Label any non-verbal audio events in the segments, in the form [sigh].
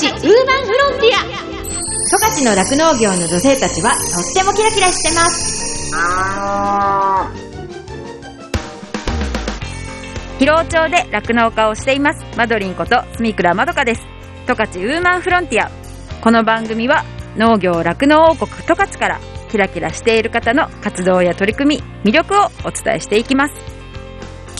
ちウーマンフロンティア。十勝の酪農業の女性たちはとってもキラキラしてます。広尾町で酪農家をしています。マドリンこと住倉まどかです。十勝ウーマンフロンティア。この番組は農業酪農王国十勝からキラキラしている方の活動や取り組み魅力をお伝えしていきます。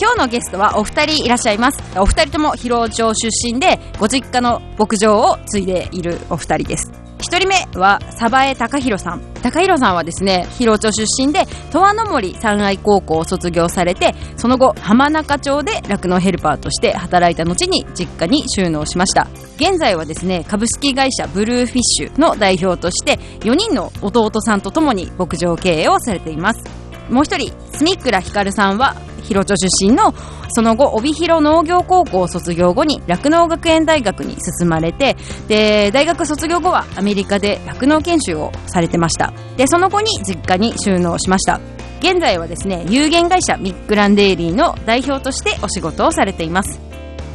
今日のゲストはお二人いらっしゃいます。お二人とも広尾町出身でご実家の牧場を継いでいるお二人です。一人目は鯖江隆弘さん。高弘さんはですね広尾町出身で十和の森三愛高校を卒業されてその後浜中町で酪農ヘルパーとして働いた後に実家に収納しました。現在はですね株式会社ブルーフィッシュの代表として4人の弟さんとともに牧場経営をされています。もう一人住倉光さんは広町出身のその後帯広農業高校を卒業後に酪農学園大学に進まれてで大学卒業後はアメリカで酪農研修をされてました。でその後に実家に収納しました。現在はですね有限会社ミックランデイリーの代表としてお仕事をされています。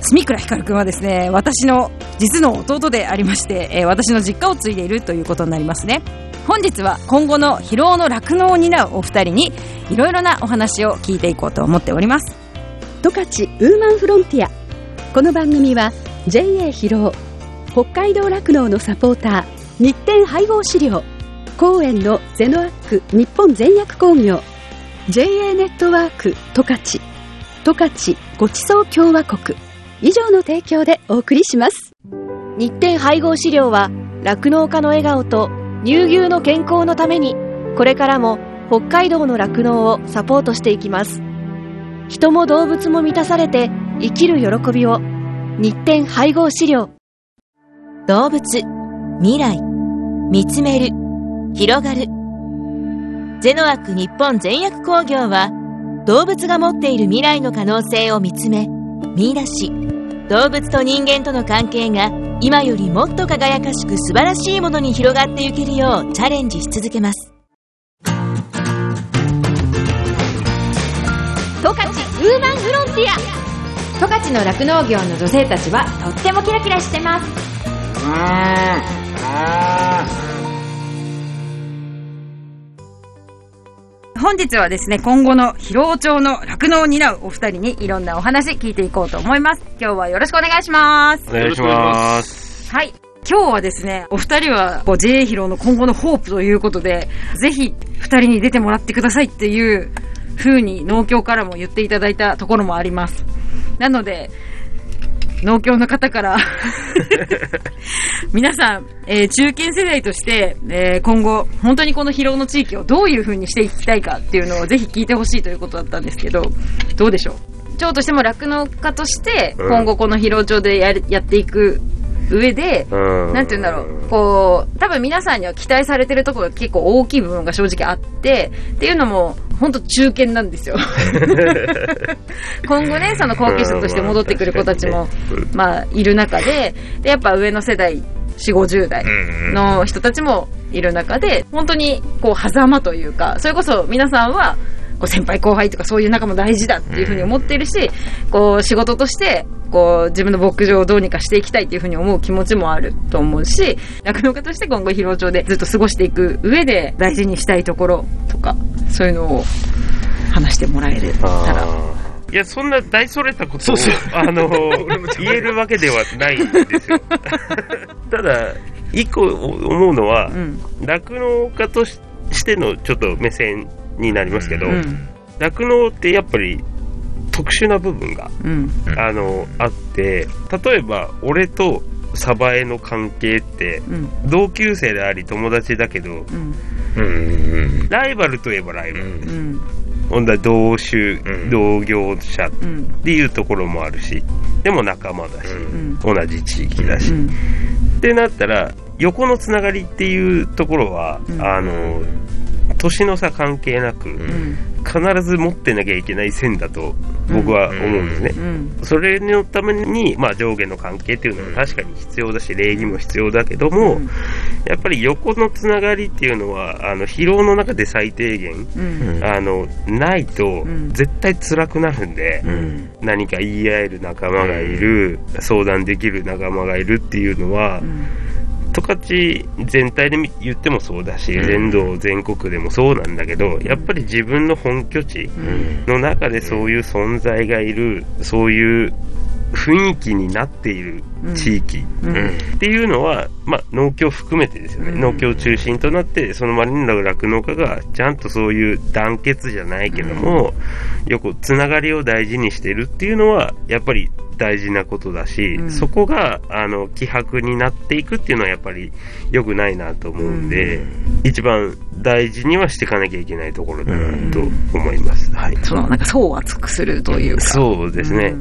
住倉光くんはですね私の実の弟でありまして、えー私の実家を継いでいるということになりますね。本日は今後の疲労の酪農を担うお二人にいろいろなお話を聞いていこうと思っております。十勝ウーマンフロンティアこの番組は JA 広尾北海道酪農のサポーター日展配合飼料公園のゼノアック日本全薬工業 JA ネットワーク十勝十勝ごちそう共和国。以上の提供でお送りします。日展配合飼料は酪農家の笑顔と乳牛の健康のためにこれからも北海道の酪農をサポートしていきます。人も動物も満たされて生きる喜びを日展配合飼料。動物未来見つめる広がる。ゼノアック日本全薬工業は動物が持っている未来の可能性を見つめ見出し。動物と人間との関係が今よりもっと輝かしく素晴らしいものに広がっていけるようチャレンジし続けます。十勝ウーマンフロンティア。十勝の酪農業の女性たちはとってもキラキラしてます本日はですね今後の広尾町の酪農を担うお二人にいろんなお話聞いていこうと思います今日はよろしくお願いしますお願いします。はい今日はですね、お二人は JA 広の今後のホープということで、ぜひ二人に出てもらってくださいっていう風に農協からも言っていただいたところもあります。なので、農協の方から。[laughs] 皆さん、えー中堅世代として、えー今後、本当にこの疲労の地域をどういう風にしていきたいかっていうのをぜひ聞いてほしいということだったんですけど、どうでしょう？町としても酪農家として、うん。今後この疲労町でやるやっていく上で、うん。なんて言うんだろう、こう、多分皆さんには期待されてるところが結構大きい部分が正直あって、っていうのも、本当中堅なんですよ。[laughs] 今後ね、その後継者として戻ってくる子たちも、まあ、いる中で、で、やっぱ上の世代、4、50代の人たちもいる中で、本当に、こう、狭間というか、それこそ皆さんは、こう先輩後輩とかそういう仲も大事だっていうふうに思っているし、こう仕事として、こう自分の牧場をどうにかしていきたいっていうふうに思う気持ちもあると思うし、酪農家として今後広尾町でずっと過ごしていく上で大事にしたいところとか、そういうのを話してもらえるたら。いや、そんな大それたことを、あの、[laughs] 言えるわけではないんですよ。ただ、一個思うのはう、ん。酪農家とししてのちょっと目線になりますけどう、ん。酪農ってやっぱり特殊な部分が、うん。あの、あって、例えば、俺とサバエの関係って、うん。同級生であり友達だけど、うん。うんライバルといえばライバル。うん。ほんだら同種、ん同業者っうん。ていうところもあるし、でも仲間だし、うん。同じ地域だし。うん。ってなったら、横のつながりっていうところは、うんあの、年の差関係なく、必ず持ってなきゃいけない線だと僕は思うんですね。うん。それのために、まあ、上下の関係っていうのは確かに必要だし、礼儀も必要だけども、やっぱり横のつながりっていうのは、あの疲労の中で最低限、うん。あのないとん。絶対辛くなるんで、うん。何か言い合える仲間がいる、相談できる仲間がいるっていうのは、十勝全体で言ってもそうだし、全道全国でもそうなんだけど、やっぱり自分の本拠地の中でそういう存在がいる、そういう雰囲気になっている地域っていうのは、まあ、農協含めてですよね、農協中心となって、その周りの酪農家がちゃんとそういう団結じゃないけども、よくつながりを大事にしてるっていうのは、やっぱり大事なことだし、そこがあの希薄になっていくっていうのはやっぱり良くないなと思うんで、一番大事にはしていかなきゃいけないところだなと思います。はい。そのなんか層を厚くするというか。そうですね。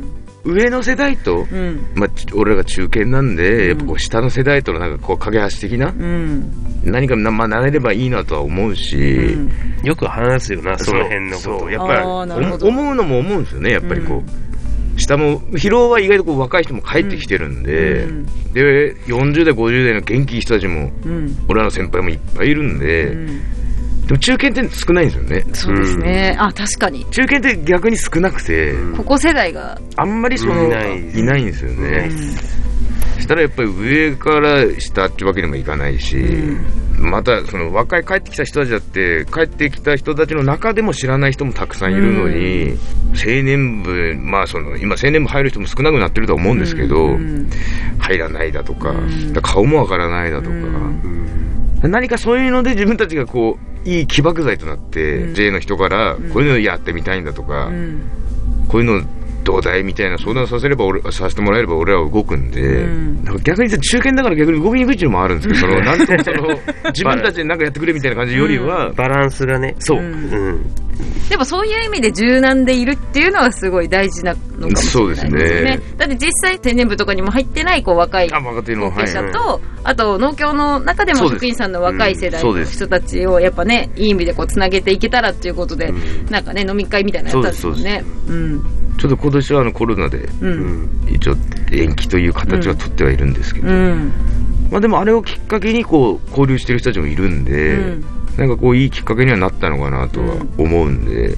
上の世代と、うん。まあ、ち俺らが中堅なんで、やっぱこう下の世代とのなんかこう架け橋的な、うん。何かな、まあ、なれればいいなとは思うし、よく話すよな、その辺のこと。そうやっぱり思うのも思うんですよね、やっぱりこう。下も、疲労は意外とこう若い人も帰ってきてるんで、うんで、40代、50代の元気いい人たちも、うん。俺らの先輩もいっぱいいるんで、うんでも中堅って少ないんですよね。そうですね。あ、確かに。中堅って逆に少なくて、ここ世代が。あんまりその、いないいないんですよね。したらやっぱり上から下ってわけにもいかないし、またその若い帰ってきた人たちだって帰ってきた人たちの中でも知らない人もたくさんいるのに、青年部まあその今青年部入る人も少なくなってるとは思うんですけど、入らないだとか,、顔もわからないだとか、何かそういうので自分たちがこういい起爆剤となって、J の人からこういうのやってみたいんだとか、こういうのどうだいみたいな相談させれば俺させてもらえれば俺らは動くんで、なんか逆に中堅だから逆に動きにくいっていうのもあるんですけど、そのなんその [laughs] 自分たちで何かやってくれみたいな感じよりは、バランス。がね。そう、うん。でもそういう意味で柔軟でいるっていうのはすごい大事なのかもしれないですね。そうですね。だって実際青年部とかにも入ってないこう若い後継者はい。と、あと農協の中でも職員さんの若い世代の人たちをやっぱね、いい意味でこうつなげていけたらっていうことで、なんかね、飲み会みたいなのやったんですもんね。うん。ちょっと今年はあのコロナでうん。一応延期という形は取ってはいるんですけど、うん。まあでもあれをきっかけにこう交流してる人たちもいるんで、うん。なんかこういいきっかけにはなったのかなとは思うんで、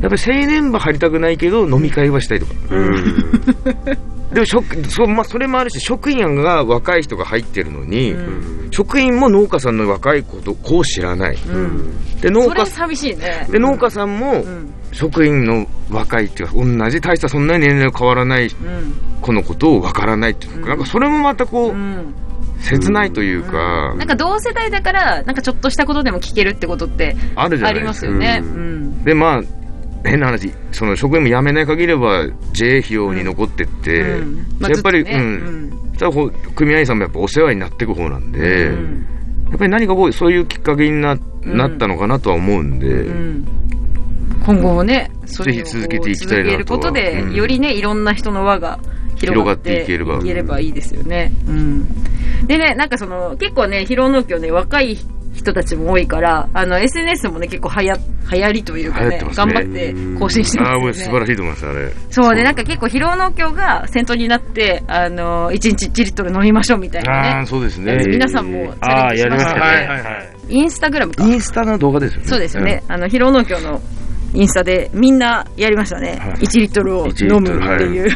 やっぱり青年部入りたくないけど飲み会はしたいとか、[laughs] でも職そう、まあ、それもあるし職員が若い人が入ってるのに、職員も農家さんの若いことこう知らない、で農それ家寂しいね。で農家さんもん職員の若いっていうか同じ大したそんなに年齢が変わらないうん。子のことをわからないっていうか、なんかそれもまたこう、うん。切ないというか、なんか同世代だから、なんかちょっとしたことでも聞けるってことってあるじゃないですすよね。うん。でまあ変な話その職員も辞めない限りは JA 費用に残ってって、うん。まあやっぱり、ね。うん。そこう組合員さんもやっぱお世話になっていく方なんで、うん。やっぱり何かこうそういうきっかけにな,、なったのかなとは思うんで、うん今後もね、それをぜひ続けていきたいなとることで、うんよりね、いろんな人の輪が広がっていければいければいいですよね。うん。でね、なんかその、結構ね、広農協ね、若い人たちも多いから、あの、SNS もね、結構はや、流行りというかね流行って、ます頑ね張って更新してああもうますよね。素晴らしいと思いますあれそうで、なんか結構広農協が先頭になって、あの、1日1リットル飲みましょうみたいなああね。そうですね皆さんもチャああ、レンジしやりましたね。ね。はいはい。インスタグラムか。インスタの動画ですよねそうですよね。あの、広農協のインスタでみんなやりましたね。はい1リットルを飲むっていう。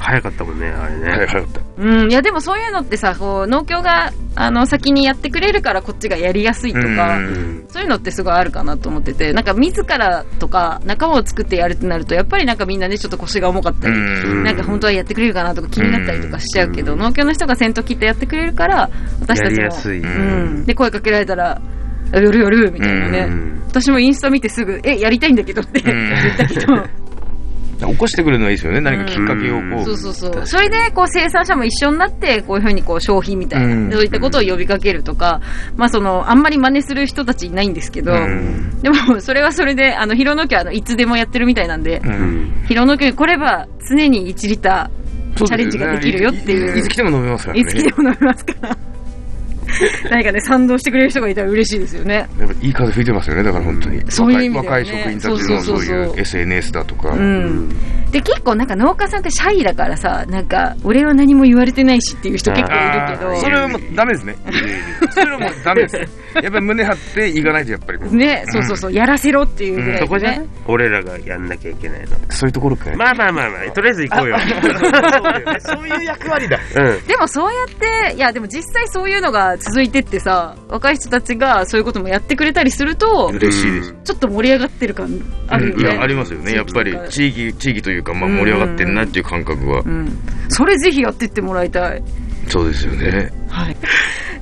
早かったもんね、あれうんね。はい早かったうん、いやでもそういうのってさ、こう、農協が、あの、先にやってくれるからこっちがやりやすいとか、うんそういうのってすごいあるかなと思ってて、なんか自らとか仲間を作ってやるってなると、やっぱりなんかみんなね、ちょっと腰が重かったり、うんなんか本当はやってくれるかなとか気になったりとかしちゃうけど、農協の人が先頭切ってやってくれるから、私たちも、やりやすい。うん。で、声かけられたら、やるやるみたいなね。うん。私もインスタ見てすぐ、え、やりたいんだけどって言ったけど、起こしてくれるのはいいですよね。何かきっかけをこう、そうそうそう。それで、こう、生産者も一緒になって、こういうふうに、こう、消費みたいな、うん。そういったことを呼びかけるとか、まあ、その、あんまり真似する人たちいないんですけど、ん。でも、それはそれで、あの、広野家は、あの、いつでもやってるみたいなんで、うん。広野家に来れば、常に1リッター、チャレンジができるよっていう。いつ来ても飲めますからね。いつ来ても飲めますから。[laughs] 何かね、賛同してくれる人がいたら嬉しいですよね。やっぱいい風吹いてますよね、だから本当に。そういう意味ではね若い若い職員たちのそういう SNS だとか。うん。で、結構なんか農家さんってシャイだからさ、なんか、俺は何も言われてないしっていう人結構いるけど、それはもうダメですね。[laughs] それはもうダメです。やっぱり胸張っていかないとやっぱり。ね、そうそうそう、やらせろっていうぐらいでねそこじゃ。俺らがやんなきゃいけないの。そういうところかね。まあまあまあまあ、とりあえず行こうよ。[laughs] そういう役割だ。うん。でもそうやって、いやでも実際そういうのが続いてってさ、若い人たちがそういうこともやってくれたりすると、嬉しいです。ちょっと盛り上がってる感あるよね。いや、ありますよね。やっぱり地域、地域というか、まあ盛り上がってんなっていう感覚はう。ん。それぜひやってってもらいたい。そうですよね。はい。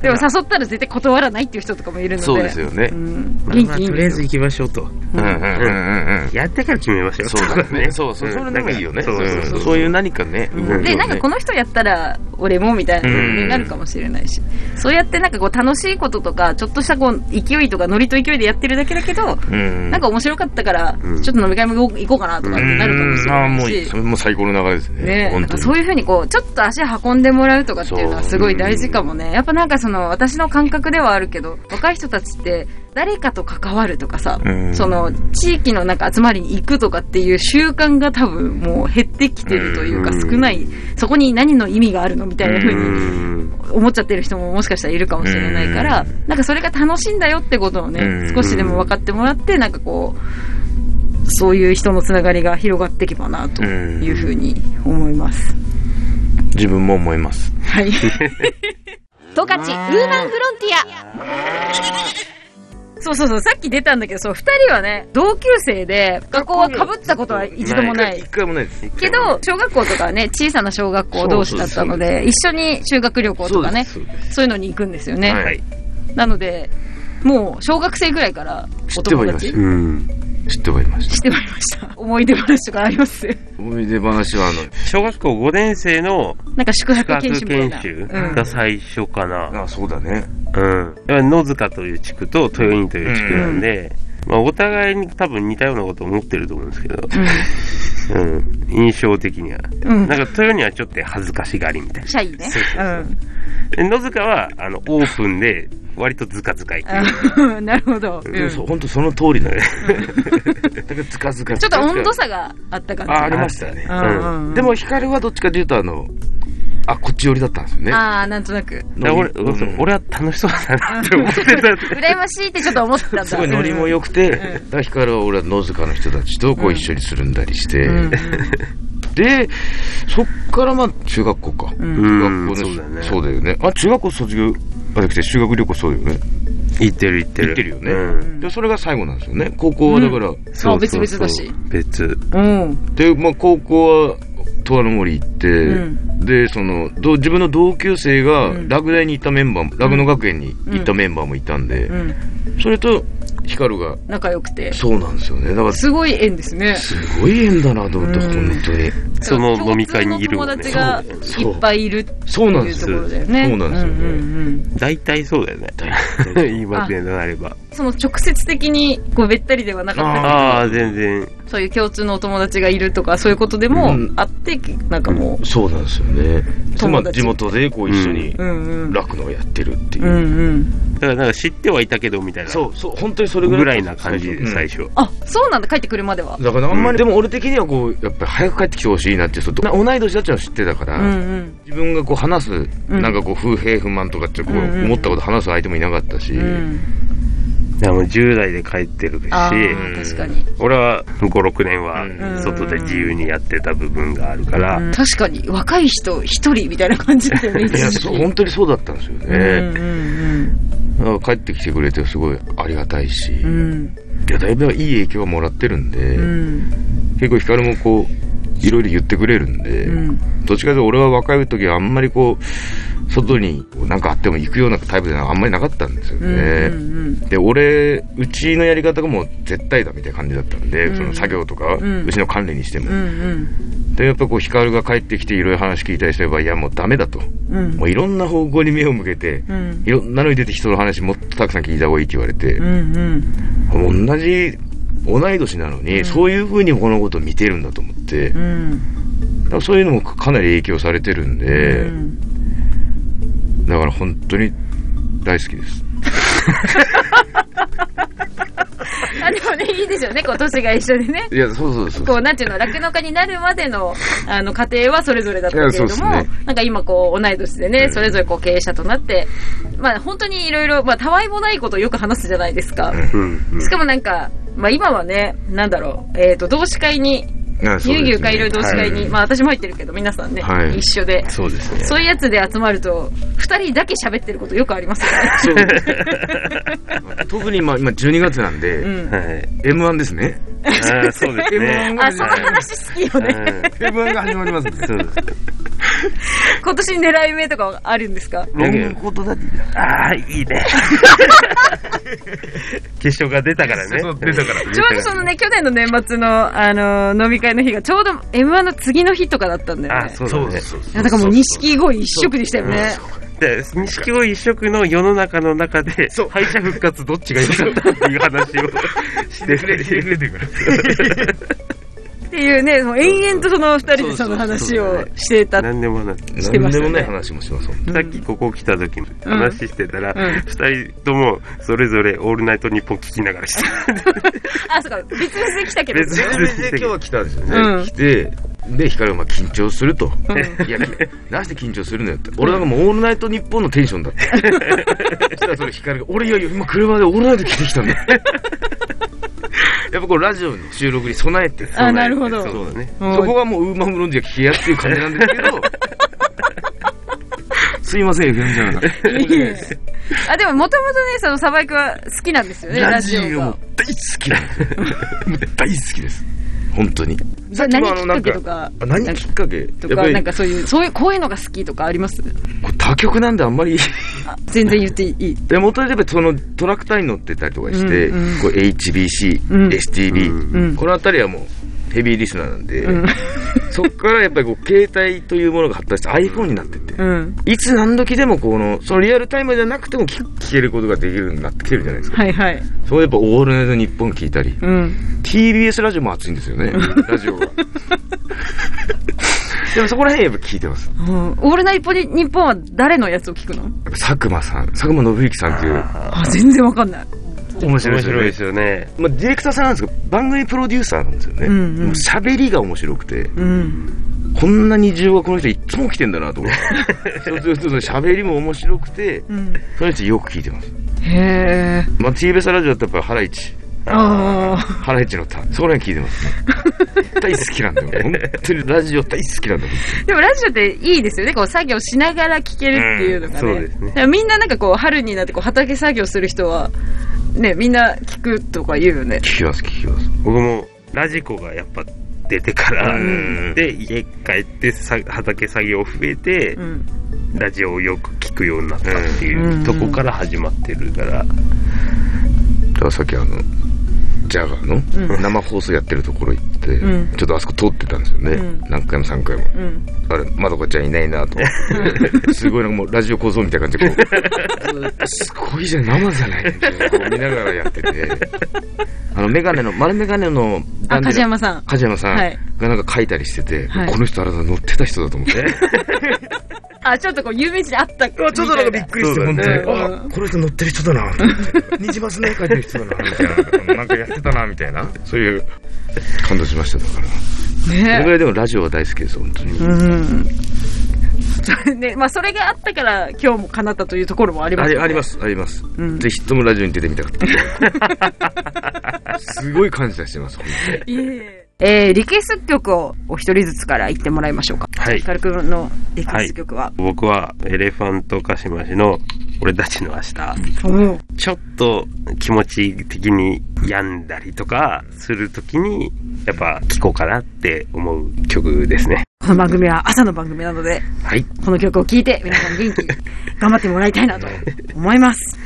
でも誘ったら絶対断らないっていう人とかもいるので。そうですよねう。ん。まあまあ元気いいんですよ。とりあえず行きましょうと。うんうんうんうんうん。やってから決めましょう。そうだね。そうそう。それでもいいよね。そうそうそううんそういう何かね。動きをねで、なんかこの人やったら俺もみたいなうんになるかもしれないし、そうやってなんかこう楽しいこととか、ちょっとしたこう勢いとかノリと勢いでやってるだけだけど、うん。なんか面白かったから、うんちょっと飲み会も行こうかなとかってなるかもしれああ、ないしもういい。そ。れも最高の流れですね。ね、そういうふうにこう、ちょっと足運んでもらうとかっていうのはすごい大事かもね。やっぱなんかその、私の感覚ではあるけど、若い人たちって、誰かと関わるとかさ、うんその、地域のなんか集まりに行くとかっていう習慣が多分もう減ってきてるというかうん少ない、そこに何の意味があるのみたいな風うにん。思っちゃってる人ももしかしたらいるかもしれないから、なんかそれが楽しいんだよってことをねう、ん少しでも分かってもらって、なんかこう、そういう人のつながりが広がっていけばなというふうに思います。自分も思います。はい。[laughs] 十勝ウーマンフロンティアそうそうそう、さっき出たんだけど、そう、二人はね、同級生で、学校は被ったことは一度もない一。回もないです。けど、小学校とかはね、小さな小学校同士だったので、一緒に修学旅行とかね、そういうのに行くんですよね。はい。なので、もう、小学生ぐらいから知おってはいまし友達うん。知ってはいまし知ってまいりました。思い出話とかありますた。思い出話は、あの、小学校5年生のなんか宿泊研修みたいな。研修うんが最初かな。あ、そうだね。うん。野塚という地区と豊院という地区なんで、まあお互いに多分似たようなことを思ってると思うんですけど、うん。印象的には。うん。うん。なんか豊にはちょっと恥ずかしがりみたいな。シャイね。で野塚は、あの、オープンで、割とズカズカいく。うん。なるほど。うんそう本当その通りだね。[laughs] だからずかずか。ちょっと温度差があった感じ。あ、ありましたね。うんうんうんでも、光はどっちかというと、あの、あ、こっち寄りだったんですよね。ああ、なんとなく。俺、うん俺は楽しそうだなって思ってた。[laughs] 羨ましいってちょっと思ってたんだ。すごいノリも良くて、だから光は俺は野塚の人たちとこう一緒にするんだりして、うんで、そっからまあ中学校か。うんうん中学校のそうだねそうだよね。あ、中学校卒業、あれ修学旅行そうだよね。行ってる行ってる。行ってるよねうん。で、それが最後なんですよね。高校はだから、そうあ別々だし。別。うん。で、まあ高校は、十和の森行って、んで、その、ど自分の同級生がうん落第に行ったメンバーも、落野学園に行ったメンバーもいたんで、うん。それと、光が、仲良くて。そうなんですよね。だから、すごい縁ですね。すごい縁だなと思って、うん本当に。その飲み会にいるもんね友達がいっぱいいるってそうなんですいうところだよね。そうなんですよねうんうんそうだよね。今で [laughs] なれば。その直接的にこうべったりではなかったけどああ、全然。そういう共通のお友達がいるとかそういうことでもうんあって、なんかもそうなんですよね。地元でこう一緒にう、うんうん。酪農をやってるっていうう。んうん。だからなんか知ってはいたけどみたいな。そう、そう、本当にそれぐらい。ぐらいな感じで最初。あ、そうなんだ、帰ってくるまでは。だからあんまり、でも俺的にはこう、やっぱり早く帰ってきてほしいなって、そう同い年だってのは知ってたから、うんうん。自分がこう話す、うんなんかこう、不平不満とかってこう、うんうん思ったこと話す相手もいなかったし、うん。いやもう10代で帰ってるし、確かに。俺は5、6年はうん外で自由にやってた部分があるから、うん確かに、若い人一人みたいな感じだよね、いや、本当にそうだったんですようんね。だから帰ってきてくれてすごいありがたいし、うんうん。いや、だいぶいい影響はもらってるんで、うん。うん。結構光もこう、いろいろ言ってくれるんで、うん。どっちかというと俺は若い時はあんまりこう、外になんかあっても行くようなタイプではあんまりなかったんですようん。ね。うん。で、俺、うちのやり方がもう絶対だみたいな感じだったんで、うんその作業とか、うんうちの管理にしても。うん。うん。で、やっぱこう、ヒカルが帰ってきていろいろ話聞いたりすれば、いやもうダメだと。うん。もういろんな方向に目を向けて、うん。いろんなのに出て人の話もっとたくさん聞いた方がいいって言われて、うん。うん。同じ、同い年なのに、そういう風にこのことを見てるんだと思って、うん。だからそういうのもかなり影響されてるんで、だから本当に大好きです。[laughs] あ、でもね、いいですよね、こう、年が一緒でね。いや、そうそうそう。こう、なんていうの、酪農家になるまでの、あの、過程はそれぞれだったけれども、ねなんか今こう、同い年でね、うんそれぞれこう、経営者となって、まあ、本当にいろいろ、まあ、たわいもないことをよく話すじゃないですか。うんうんしかもなんか、まあ今はね、なんだろう、えっ、と、同志会に、あそうですね乳牛かいろいろ同志会に、はいまあ私も入ってるけど、皆さんね、はい一緒で、そうですね。そういうやつで集まると、二人だけ喋ってることよくありますよね。そう [laughs] 特に今、今12月なんで、うん。はい。M1 ですね。そうですね。M1 あ、その話好きよね。はい M1 が始まりますね。そうです。今年狙い目とかあるんですか？ロングコートダディああ、いいね。[laughs] 決勝が出たからね。そう出たからちょうどそのね、去年の年末の、あの飲み会の日が、ちょうど M1 の次の日とかだったんだよあ、ね。そうだね。いやだからもう錦鯉一色でしたよね。で、錦鯉一色の世の中の中で、敗者復活どっちが良かったっていう話をしてくれてる [laughs] っていうね、もう延々とその二人でその話をしてた。何でもなくしてましたね何でもない話もします。さっきここ来た時に話してたら、うん二人ともそれぞれオールナイトニッポン聞きながらして [laughs] あ、そうか、別々で来たけど。別々で今日は来たんですよね。うん来て、で、光がまあ緊張すると。うんいや、なして緊張するのよって。俺なんかもうオールナイトニッポンのテンションだって。[laughs] そしたらそれ光が、俺いやいや、今車でオールナイト来てきたんだ。やっぱこうラジオの収録に備えて。あなるほどそうだね。もうそこがもうウーマンブロンディが聞きやすい感じなんですけど、[laughs] すいません、FM じゃなかった。あ、でももともとね、そのサバイクは好きなんですよね、ララジオがジオも。大好きなんです大好きです。本当に。それ何きっかけとかあ何きっかけ？とか、なんかそういう、そういう、こういうのが好きとかあります？他局なんであんまりあ全然言っていい。で元でやっぱりそのトラクターに乗ってたりとかして、うんうんこう HBC、うん STB、うんこの辺りはもうヘビーリスナーなんで、うん。そっからやっぱりこう携帯というものが発達して iPhone になってって、うん。いつ何時でもこのそのリアルタイムじゃなくても聞聞けることができるようになってきてるじゃないですか。はいはい。そこでやっぱオールナイトニッポン聞いたり、うん。TBS ラジオも熱いんですよね、ラジオが。[laughs] でもそこら辺やっぱ聞いてます。うんオールナイト日本は誰のやつを聞くの？佐久間さん、佐久間信之さんっていう、あ、全然わかんない。面白い面白いでですよね。すよね。まあ、ディレクターさんなんですけど、番組プロデューサーなんですよね。うんうんもう喋りが面白くて、うん。こんなに需要がこの人いつも来てんだなと思って。そうすると喋りも面白くて、うん。その人よく聞いてます。へー。まあ、TBS ラジオだとやっぱりハライチ。あハライチのターン。そこら辺聞いてますね。[laughs] 大好きなんだよ。本当にラジオ大好きなんだよ。ーでもラジオっていいですよね。こう作業しながら聞けるっていうのがね。うんそうですねみんななんかこう春になってこう畑作業する人は、ね、みんな聞くとか言うよね。聞きます、聞きます。僕もラジコがやっぱ出てから、うんで、家帰ってさ畑作業増えて、うん。ラジオをよく聞くようになったっていうんうとこから始まってるから、だからさっきあの、ジャガーの生放送やってるところ行って、うんちょっとあそこ通ってたんですよね。うん何回も3回も。うん。あれ、まどかちゃんいないなと思って。すごいなんかもうラジオ構造みたいな感じでこう、すごいじゃん、生じゃないみたいなこう見ながらやってて。あの、メガネの、丸メガネの梶山さん。梶山さんはいがなんか書いたりしてて、はいこの人あれだ乗ってた人だと思って。[laughs] あ、ちょっとこう有名人であったっちょっとなんかびっくりして、本当に。うんあ、この人乗ってる人だな、と思って。ニジマスね、書いてる人だな、みたいな。なんかやってたな、みたいな。そういう感動しました、だから。それぐねらいでもラジオは大好きです、本当に。うん。それね、まあそれがあったから今日も叶ったというところもありますよねありありま。す、あります。うんぜひともラジオに出てみたかった。[laughs] すごい感謝してます、本当に。いえいええー、リクエスト曲をお一人ずつから言ってもらいましょうか。はいヒカルくんのリクエスト曲は。僕はエレファントカシマシの俺たちの明日、おちょっと気持ち的に病んだりとかするときに、やっぱ聴こうかなって思う曲ですね。この番組は朝の番組なので、はい。この曲を聴いて皆さん元気に頑張ってもらいたいなと思います。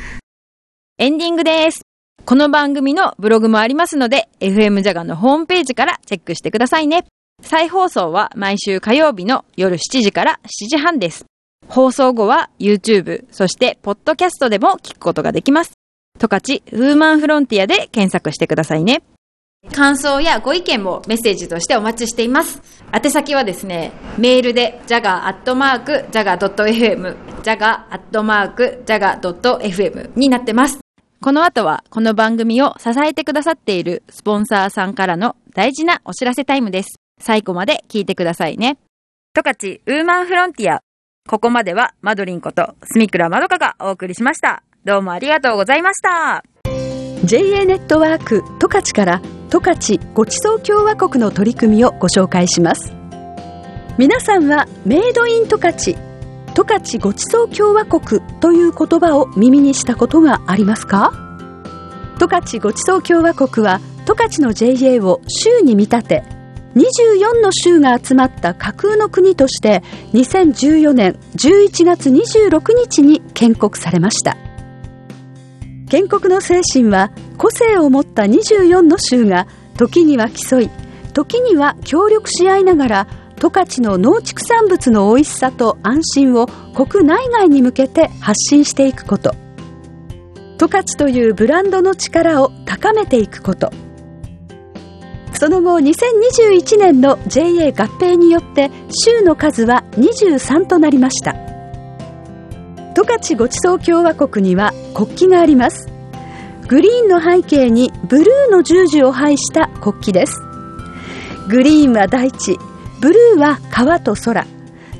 [laughs] エンディングです。この番組のブログもありますので、FM ジャガのホームページからチェックしてくださいね。再放送は毎週火曜日の夜7時から7時半です。放送後は YouTube、そしてポッドキャストでも聞くことができます。トカチウーマンフロンティアで検索してくださいね。感想やご意見もメッセージとしてお待ちしています。宛先はですね、メールで jaga.jaga.fm jaga.jaga.fm になってます。この後は、この番組を支えてくださっているスポンサーさんからの大事なお知らせタイムです。最後まで聞いてくださいね。トカチウーマンフロンティア。ここまではマドリンことスミクラまどかがお送りしました。どうもありがとうございました。JA ネットワーク十勝から十勝ごちそう共和国の取り組みをご紹介します皆さんはメイドイン十勝十勝ごちそう共和国という言葉を耳にしたことがありますか？十勝ごちそう共和国は十勝の JA を州に見立て24の州が集まった架空の国として2014年11月26日に建国されました。建国の精神は個性を持った24の州が時には競い時には協力し合いながら十勝の農畜産物の美味しさと安心を国内外に向けて発信していくこと。十勝というブランドの力を高めていくこと。その後2021年の JA 合併によって州の数は23となりました。十勝ごちそう共和国には国旗があります。グリーンの背景にブルーの十字を配した国旗です。グリーンは大地ブルーは川と空。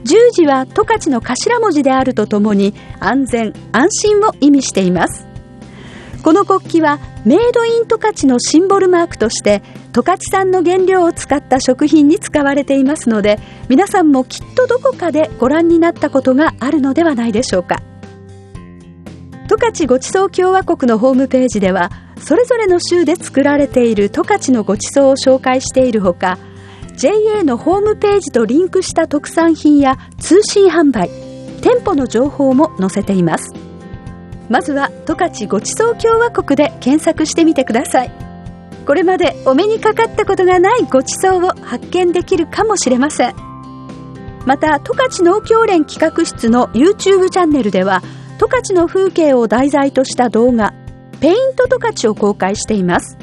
十字は十勝の頭文字であるとともに安全安心を意味しています。この国旗はメイドイン十勝のシンボルマークとして十勝産の原料を使った食品に使われていますので皆さんもきっとどこかでご覧になったことがあるのではないでしょうか。十勝ごちそう共和国のホームページではそれぞれの州で作られている十勝のごちそうを紹介しているほか JA のホームページとリンクした特産品や通信販売店舗の情報も載せています。まずは十勝ごちそう共和国で検索してみてください。これまでお目にかかったことがないごちそうを発見できるかもしれません。また十勝農協連企画室の YouTube チャンネルでは十勝の風景を題材とした動画ペイント十勝を公開しています。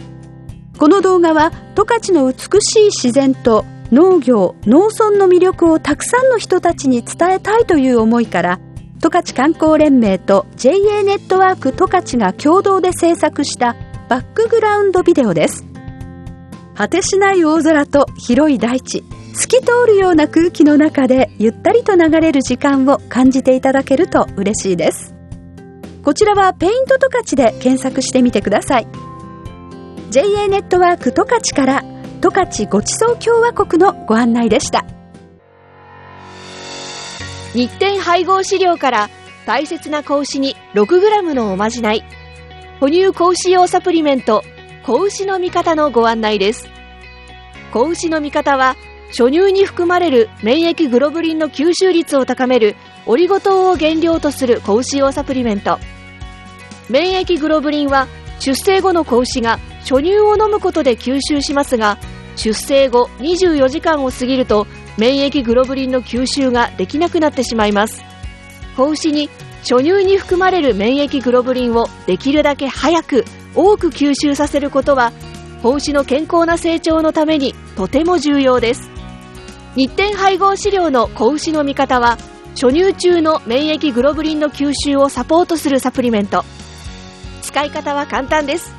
この動画は十勝の美しい自然と農業農村の魅力をたくさんの人たちに伝えたいという思いから十勝観光連盟と JA ネットワーク十勝が共同で制作したバックグラウンドビデオです。果てしない大空と広い大地透き通るような空気の中でゆったりと流れる時間を感じていただけると嬉しいです。こちらはペイント十勝で検索してみてください。JA ネットワーク十勝から十勝ごちそう共和国のご案内でした。日展配合飼料から大切な子牛に 6g のおまじない。哺乳子牛用サプリメント子牛の味方のご案内です。子牛の味方は初乳に含まれる免疫グロブリンの吸収率を高めるオリゴ糖を原料とする子牛用サプリメント。免疫グロブリンは出生後の子牛が初乳を飲むことで吸収しますが出生後24時間を過ぎると免疫グロブリンの吸収ができなくなってしまいます。子牛に初乳に含まれる免疫グロブリンをできるだけ早く多く吸収させることは子牛の健康な成長のためにとても重要です。日展配合飼料の子牛の味方は初乳中の免疫グロブリンの吸収をサポートするサプリメント。使い方は簡単です。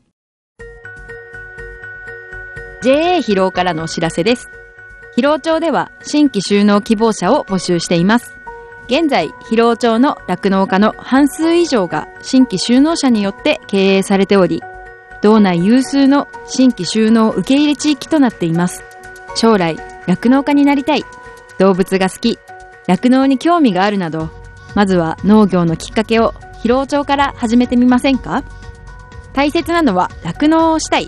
JA 疲労からのお知らせです。疲労町では新規就農希望者を募集しています。現在、疲労町の酪農家の半数以上が新規就農者によって経営されており、道内有数の新規就農受け入れ地域となっています。将来、酪農家になりたい、動物が好き、酪農に興味があるなど、まずは農業のきっかけを疲労町から始めてみませんか？大切なのは酪農をしたい、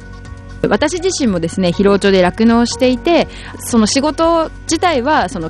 私自身もですね疲労町で酪農していてその仕事自体はその